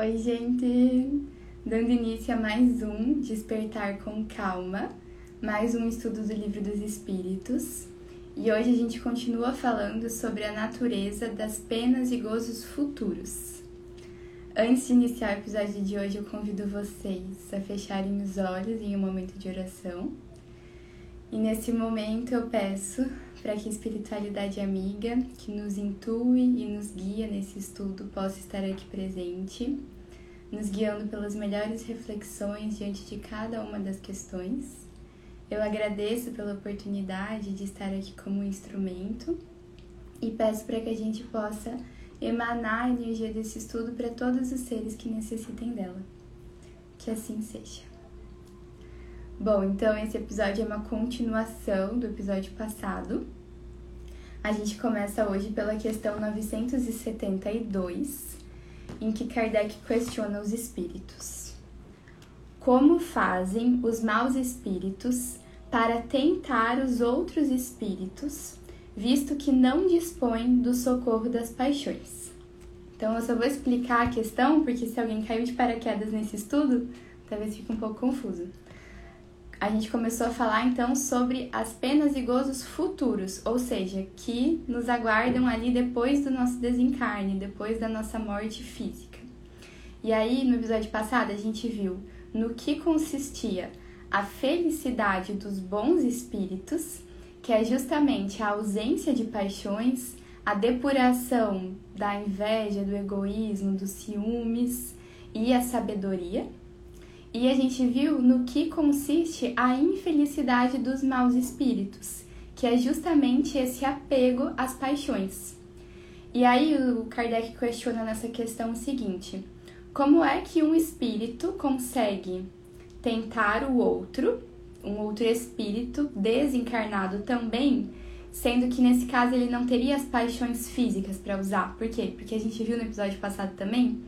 Oi, gente! Dando início a mais um Despertar com Calma, mais um estudo do Livro dos Espíritos. E hoje a gente continua falando sobre a natureza das penas e gozos futuros. Antes de iniciar o episódio de hoje, eu convido vocês a fecharem os olhos em um momento de oração. E nesse momento eu peço para que a espiritualidade amiga, que nos intui e nos guia nesse estudo, possa estar aqui presente, nos guiando pelas melhores reflexões diante de cada uma das questões. Eu agradeço pela oportunidade de estar aqui como instrumento e peço para que a gente possa emanar a energia desse estudo para todos os seres que necessitem dela. Que assim seja. Bom, então esse episódio é uma continuação do episódio passado. A gente começa hoje pela questão 972, em que Kardec questiona os espíritos. Como fazem os maus espíritos para tentar os outros espíritos, visto que não dispõem do socorro das paixões? Então, eu só vou explicar a questão, porque se alguém caiu de paraquedas nesse estudo, talvez fique um pouco confuso a gente começou a falar então sobre as penas e gozos futuros, ou seja, que nos aguardam ali depois do nosso desencarne, depois da nossa morte física. E aí, no episódio passado, a gente viu no que consistia a felicidade dos bons espíritos, que é justamente a ausência de paixões, a depuração da inveja, do egoísmo, dos ciúmes e a sabedoria. E a gente viu no que consiste a infelicidade dos maus espíritos, que é justamente esse apego às paixões. E aí o Kardec questiona nessa questão o seguinte: como é que um espírito consegue tentar o outro, um outro espírito desencarnado também, sendo que nesse caso ele não teria as paixões físicas para usar? Por quê? Porque a gente viu no episódio passado também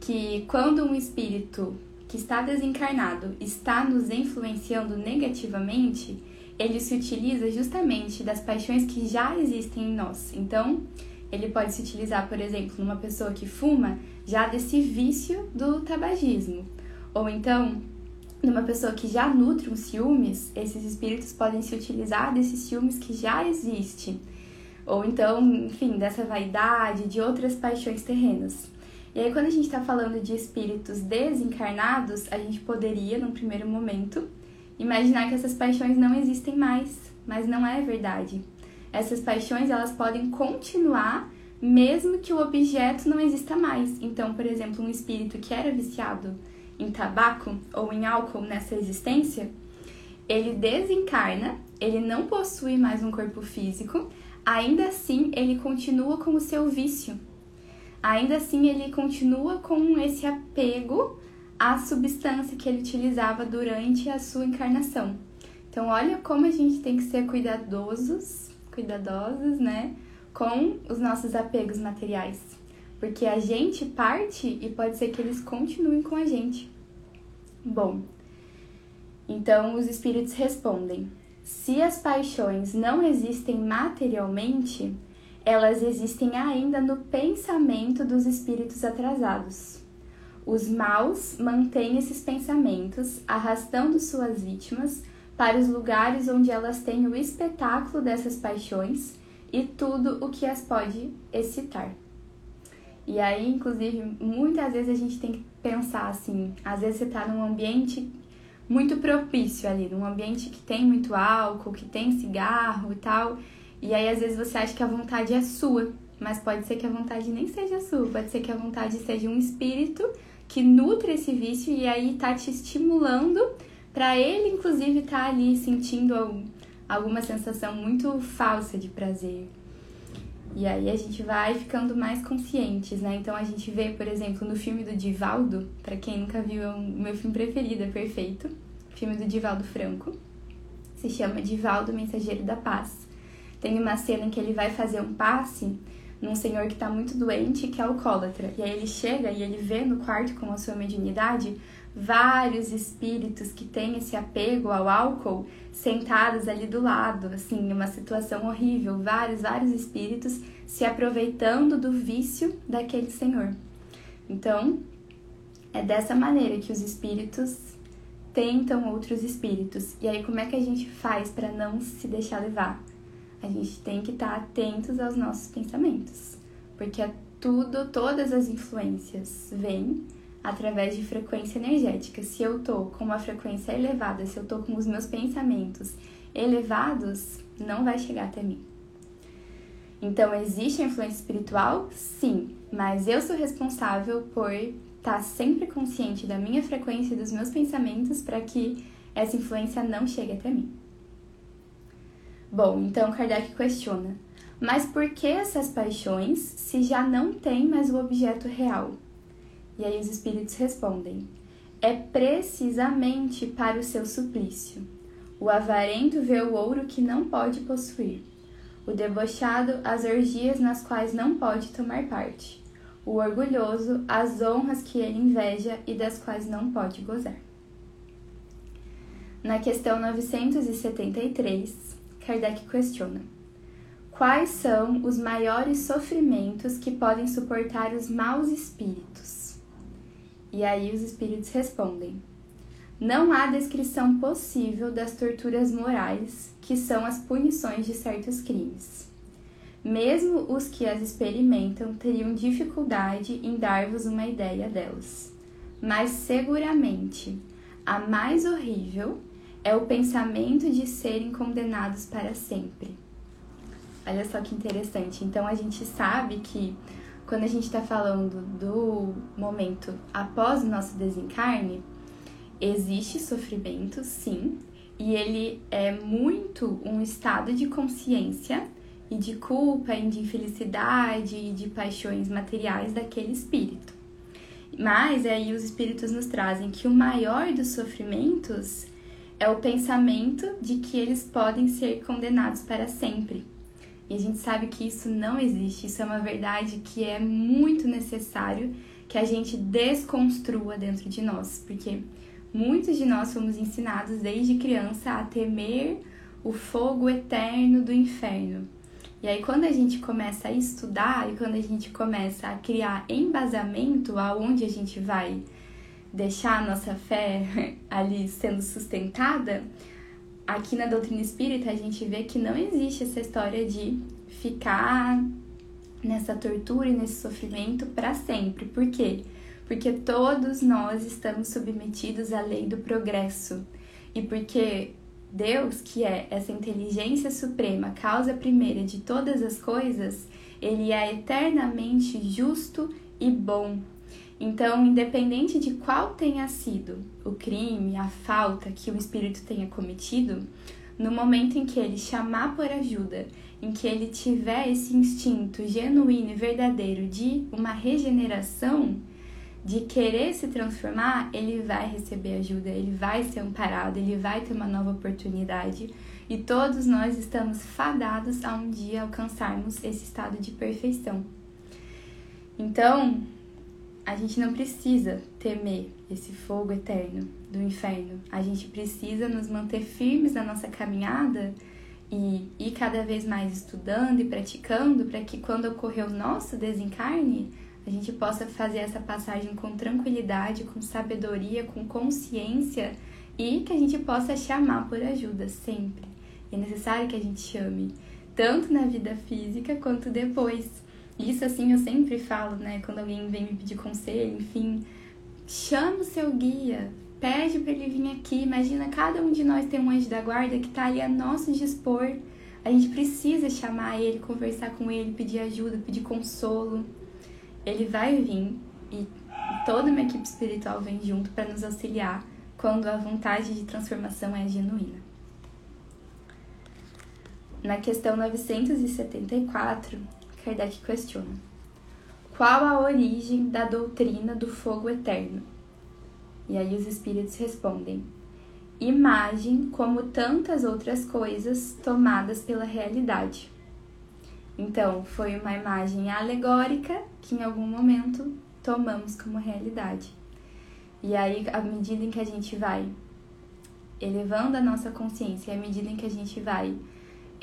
que quando um espírito que está desencarnado está nos influenciando negativamente, ele se utiliza justamente das paixões que já existem em nós. Então, ele pode se utilizar, por exemplo, numa pessoa que fuma, já desse vício do tabagismo. Ou então, numa pessoa que já nutre um ciúmes, esses espíritos podem se utilizar desses ciúmes que já existe. Ou então, enfim, dessa vaidade, de outras paixões terrenas. E aí, quando a gente está falando de espíritos desencarnados, a gente poderia, num primeiro momento, imaginar que essas paixões não existem mais, mas não é verdade. Essas paixões elas podem continuar mesmo que o objeto não exista mais. Então, por exemplo, um espírito que era viciado em tabaco ou em álcool nessa existência, ele desencarna, ele não possui mais um corpo físico, ainda assim ele continua com o seu vício, ainda assim ele continua com esse apego à substância que ele utilizava durante a sua encarnação. Então, olha como a gente tem que ser cuidadosos, cuidadosos, né, com os nossos apegos materiais. Porque a gente parte e pode ser que eles continuem com a gente. Bom, então os espíritos respondem: se as paixões não existem materialmente, elas existem ainda no pensamento dos espíritos atrasados. Os maus mantêm esses pensamentos, arrastando suas vítimas para os lugares onde elas têm o espetáculo dessas paixões e tudo o que as pode excitar. E aí, inclusive, muitas vezes a gente tem que pensar assim: às vezes você está num ambiente muito propício ali, num ambiente que tem muito álcool, que tem cigarro e tal, e aí, às vezes, você acha que a vontade é sua, mas pode ser que a vontade nem seja sua, pode ser que a vontade seja um espírito que nutre esse vício e aí tá te estimulando para ele, inclusive, estar tá ali sentindo alguma sensação muito falsa de prazer. E aí a gente vai ficando mais conscientes, né? Então a gente vê, por exemplo, no filme do Divaldo, para quem nunca viu, é o meu filme preferido, é perfeito. Filme do Divaldo Franco. Se chama Divaldo, Mensageiro da Paz. Tem uma cena em que ele vai fazer um passe num senhor que está muito doente, que é alcoólatra. E aí ele chega e ele vê no quarto com a sua mediunidade vários espíritos que têm esse apego ao álcool sentados ali do lado, assim, uma situação horrível, vários, vários espíritos se aproveitando do vício daquele senhor. Então, É dessa maneira que os espíritos tentam outros espíritos. E aí, como é que a gente faz para não se deixar levar? A gente tem que estar tá atentos aos nossos pensamentos, porque é tudo, todas as influências vêm através de frequência energética. Se eu tô com uma frequência elevada, se eu tô com os meus pensamentos elevados, não vai chegar até mim. Então, existe a influência espiritual? Sim, mas eu sou responsável por estar tá sempre consciente da minha frequência e dos meus pensamentos para que essa influência não chegue até mim. Bom, então Kardec questiona: mas por que essas paixões se já não tem mais o objeto real? E aí os espíritos respondem: É precisamente para o seu suplício. O avarento vê o ouro que não pode possuir, o debochado as orgias nas quais não pode tomar parte, o orgulhoso as honras que ele inveja e das quais não pode gozar. Na questão 973, Kardec questiona: Quais são os maiores sofrimentos que podem suportar os maus espíritos? E aí os espíritos respondem: Não há descrição possível das torturas morais, que são as punições de certos crimes. Mesmo os que as experimentam teriam dificuldade em dar-vos uma ideia delas. Mas seguramente a mais horrível é o pensamento de serem condenados para sempre. Olha só que interessante. Então a gente sabe que quando a gente está falando do momento após o nosso desencarne, existe sofrimento, sim, e ele é muito um estado de consciência e de culpa, e de infelicidade e de paixões materiais daquele espírito. Mas aí os espíritos nos trazem que o maior dos sofrimentos é o pensamento de que eles podem ser condenados para sempre. E a gente sabe que isso não existe, isso é uma verdade que é muito necessário que a gente desconstrua dentro de nós, porque muitos de nós fomos ensinados desde criança a temer o fogo eterno do inferno. E aí quando a gente começa a estudar e quando a gente começa a criar embasamento aonde a gente vai deixar a nossa fé ali sendo sustentada, aqui na doutrina espírita a gente vê que não existe essa história de ficar nessa tortura e nesse sofrimento para sempre. Por quê? Porque todos nós estamos submetidos à lei do progresso. E porque Deus, que é essa inteligência suprema, causa primeira de todas as coisas, ele é eternamente justo e bom. Então, independente de qual tenha sido o crime, a falta que o espírito tenha cometido, no momento em que ele chamar por ajuda, em que ele tiver esse instinto genuíno e verdadeiro de uma regeneração, de querer se transformar, ele vai receber ajuda, ele vai ser amparado, ele vai ter uma nova oportunidade. E todos nós estamos fadados a um dia alcançarmos esse estado de perfeição. Então, a gente não precisa temer esse fogo eterno do inferno. A gente precisa nos manter firmes na nossa caminhada e ir cada vez mais estudando e praticando para que quando ocorrer o nosso desencarne, a gente possa fazer essa passagem com tranquilidade, com sabedoria, com consciência e que a gente possa chamar por ajuda sempre. E é necessário que a gente chame, tanto na vida física quanto depois isso, assim, eu sempre falo, né? Quando alguém vem me pedir conselho, enfim, chama o seu guia, pede para ele vir aqui. Imagina, cada um de nós tem um anjo da guarda que tá ali a nosso dispor. A gente precisa chamar ele, conversar com ele, pedir ajuda, pedir consolo. Ele vai vir e toda uma equipe espiritual vem junto para nos auxiliar quando a vontade de transformação é genuína. Na questão 974, Kardec questiona: Qual a origem da doutrina do fogo eterno? E aí os espíritos respondem: Imagem como tantas outras coisas tomadas pela realidade. Então, foi uma imagem alegórica que em algum momento tomamos como realidade. E aí, à medida em que a gente vai elevando a nossa consciência, à medida em que a gente vai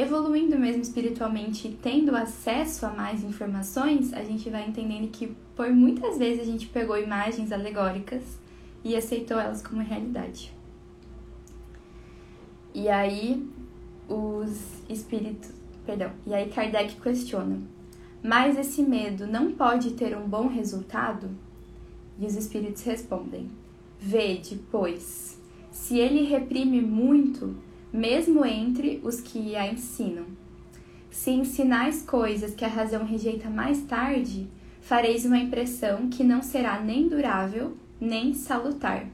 evoluindo mesmo espiritualmente tendo acesso a mais informações, a gente vai entendendo que por muitas vezes a gente pegou imagens alegóricas e aceitou elas como realidade. E aí os espíritos, perdão, e aí Kardec questiona: "Mas esse medo não pode ter um bom resultado?" E os espíritos respondem: "Vede, pois, se ele reprime muito, mesmo entre os que a ensinam. Se ensinais coisas que a razão rejeita mais tarde, fareis uma impressão que não será nem durável, nem salutar.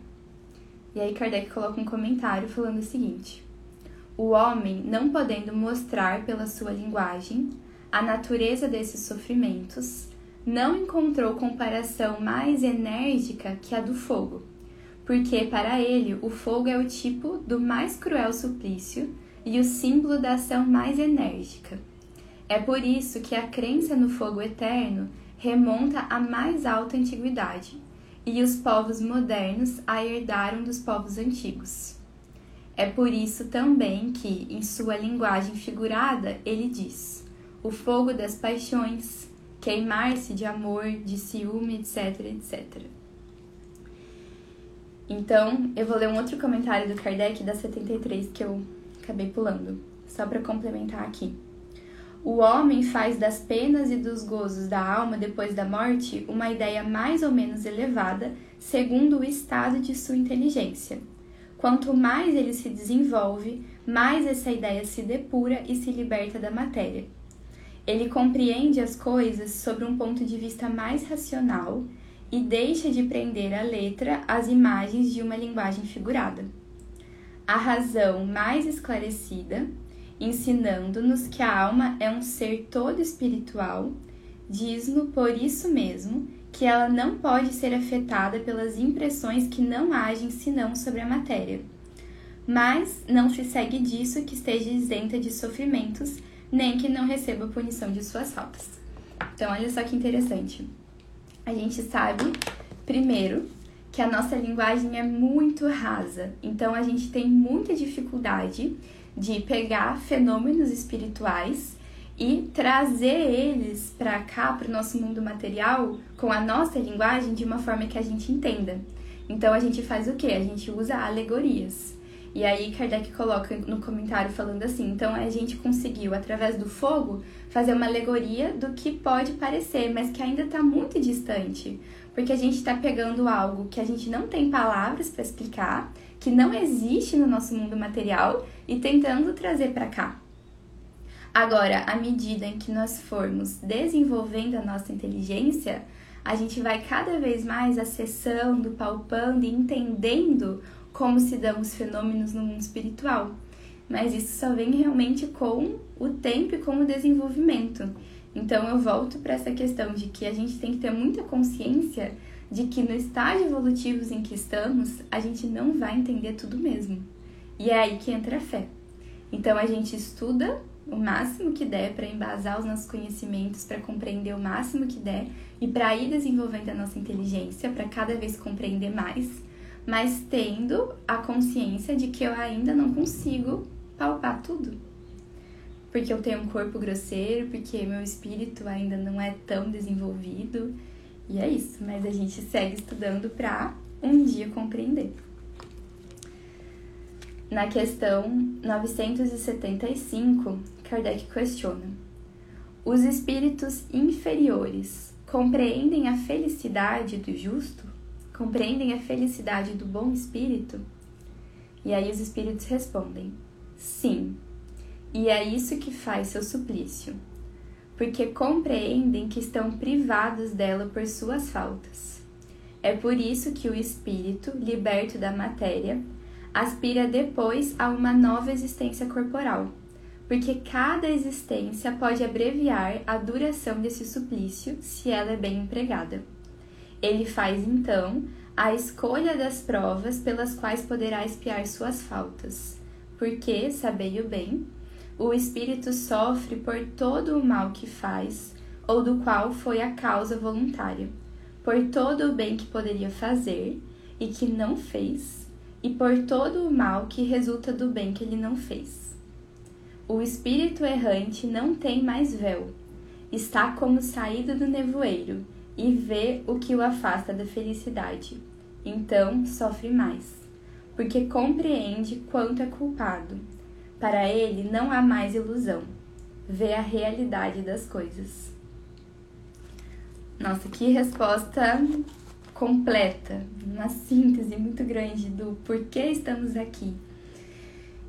E aí Kardec coloca um comentário falando o seguinte: O homem, não podendo mostrar pela sua linguagem a natureza desses sofrimentos, não encontrou comparação mais enérgica que a do fogo porque para ele o fogo é o tipo do mais cruel suplício e o símbolo da ação mais enérgica. É por isso que a crença no fogo eterno remonta à mais alta antiguidade, e os povos modernos a herdaram dos povos antigos. É por isso também que, em sua linguagem figurada, ele diz: o fogo das paixões, queimar-se de amor, de ciúme, etc, etc. Então, eu vou ler um outro comentário do Kardec da 73 que eu acabei pulando, só para complementar aqui. O homem faz das penas e dos gozos da alma depois da morte uma ideia mais ou menos elevada, segundo o estado de sua inteligência. Quanto mais ele se desenvolve, mais essa ideia se depura e se liberta da matéria. Ele compreende as coisas sobre um ponto de vista mais racional e deixa de prender a letra às imagens de uma linguagem figurada. A razão mais esclarecida, ensinando-nos que a alma é um ser todo espiritual, diz-nos por isso mesmo que ela não pode ser afetada pelas impressões que não agem senão sobre a matéria. Mas não se segue disso que esteja isenta de sofrimentos, nem que não receba punição de suas faltas. Então, olha só que interessante a gente sabe, primeiro, que a nossa linguagem é muito rasa, então a gente tem muita dificuldade de pegar fenômenos espirituais e trazer eles para cá, para o nosso mundo material, com a nossa linguagem de uma forma que a gente entenda. Então a gente faz o que? A gente usa alegorias. E aí Kardec coloca no comentário falando assim: então a gente conseguiu, através do fogo, fazer uma alegoria do que pode parecer, mas que ainda está muito distante. Porque a gente está pegando algo que a gente não tem palavras para explicar, que não existe no nosso mundo material, e tentando trazer para cá. Agora, à medida em que nós formos desenvolvendo a nossa inteligência, a gente vai cada vez mais acessando, palpando e entendendo como se dão os fenômenos no mundo espiritual. Mas isso só vem realmente com o tempo e com o desenvolvimento. Então eu volto para essa questão de que a gente tem que ter muita consciência de que no estágio evolutivo em que estamos, a gente não vai entender tudo mesmo. E é aí que entra a fé. Então a gente estuda o máximo que der para embasar os nossos conhecimentos, para compreender o máximo que der e para ir desenvolvendo a nossa inteligência, para cada vez compreender mais mas tendo a consciência de que eu ainda não consigo palpar tudo. Porque eu tenho um corpo grosseiro, porque meu espírito ainda não é tão desenvolvido. E é isso, mas a gente segue estudando para um dia compreender. Na questão 975, Kardec questiona: Os espíritos inferiores compreendem a felicidade do justo? Compreendem a felicidade do bom espírito? E aí os espíritos respondem: Sim. E é isso que faz seu suplício, porque compreendem que estão privados dela por suas faltas. É por isso que o espírito, liberto da matéria, aspira depois a uma nova existência corporal, porque cada existência pode abreviar a duração desse suplício se ela é bem empregada. Ele faz então a escolha das provas pelas quais poderá espiar suas faltas, porque, sabei-o bem, o espírito sofre por todo o mal que faz, ou do qual foi a causa voluntária, por todo o bem que poderia fazer e que não fez, e por todo o mal que resulta do bem que ele não fez. o espírito errante não tem mais véu. Está como saído do nevoeiro e vê o que o afasta da felicidade. Então sofre mais, porque compreende quanto é culpado. Para ele não há mais ilusão. Vê a realidade das coisas. Nossa, que resposta completa, uma síntese muito grande do porquê estamos aqui.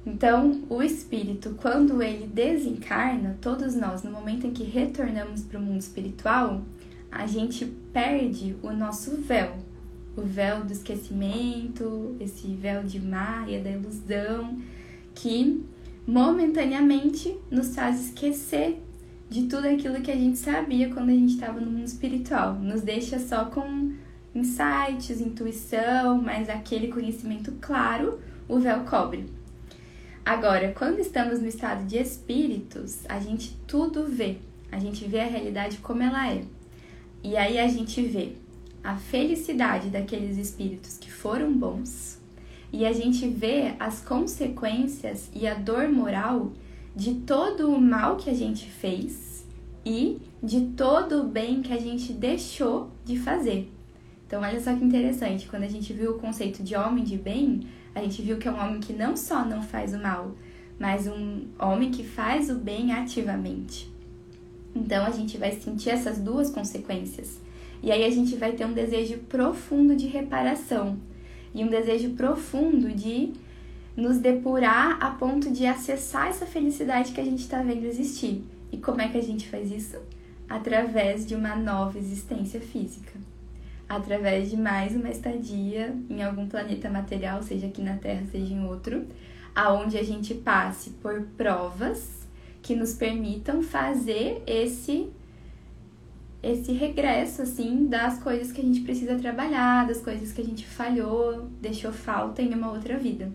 Então, o espírito, quando ele desencarna, todos nós, no momento em que retornamos para o mundo espiritual, a gente perde o nosso véu, o véu do esquecimento, esse véu de Maia, da ilusão, que momentaneamente nos faz esquecer de tudo aquilo que a gente sabia quando a gente estava no mundo espiritual. Nos deixa só com insights, intuição, mas aquele conhecimento claro, o véu cobre. Agora, quando estamos no estado de espíritos, a gente tudo vê. A gente vê a realidade como ela é. E aí a gente vê a felicidade daqueles espíritos que foram bons, e a gente vê as consequências e a dor moral de todo o mal que a gente fez e de todo o bem que a gente deixou de fazer. Então, olha só que interessante, quando a gente viu o conceito de homem de bem, a gente viu que é um homem que não só não faz o mal, mas um homem que faz o bem ativamente. Então, a gente vai sentir essas duas consequências. E aí a gente vai ter um desejo profundo de reparação e um desejo profundo de nos depurar a ponto de acessar essa felicidade que a gente está vendo existir. E como é que a gente faz isso? Através de uma nova existência física. Através de mais uma estadia em algum planeta material, seja aqui na Terra, seja em outro, aonde a gente passe por provas que nos permitam fazer esse esse regresso, assim, das coisas que a gente precisa trabalhar, das coisas que a gente falhou, deixou falta em uma outra vida.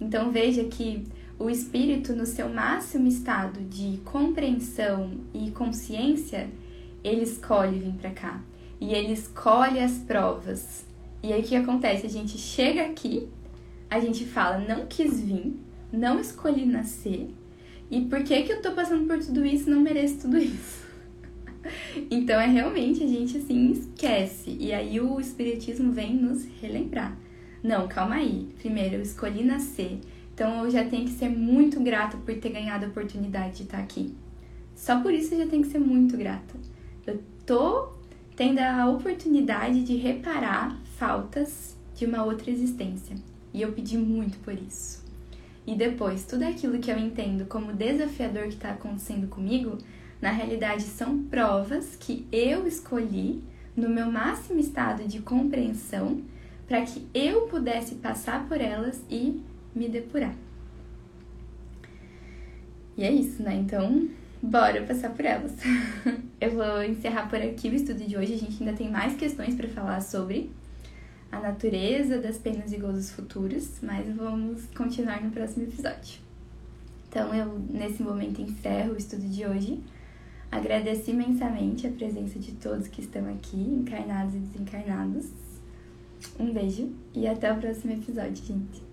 Então veja que o espírito, no seu máximo estado de compreensão e consciência, ele escolhe vir para cá. E ele escolhe as provas. E aí o que acontece? A gente chega aqui, a gente fala, não quis vir, não escolhi nascer, e por que que eu tô passando por tudo isso não mereço tudo isso? Então é realmente a gente assim esquece. E aí o espiritismo vem nos relembrar. Não, calma aí. Primeiro eu escolhi nascer. Então eu já tenho que ser muito grata por ter ganhado a oportunidade de estar aqui. Só por isso eu já tenho que ser muito grata. Eu tô tendo a oportunidade de reparar faltas de uma outra existência. E eu pedi muito por isso. E depois, tudo aquilo que eu entendo como desafiador que está acontecendo comigo, na realidade, são provas que eu escolhi no meu máximo estado de compreensão para que eu pudesse passar por elas e me depurar. E é isso, né? Então, bora passar por elas. eu vou encerrar por aqui o estudo de hoje. A gente ainda tem mais questões para falar sobre a natureza das penas e gozos futuros, mas vamos continuar no próximo episódio. Então, eu nesse momento encerro o estudo de hoje. Agradeço imensamente a presença de todos que estão aqui, encarnados e desencarnados. Um beijo e até o próximo episódio, gente.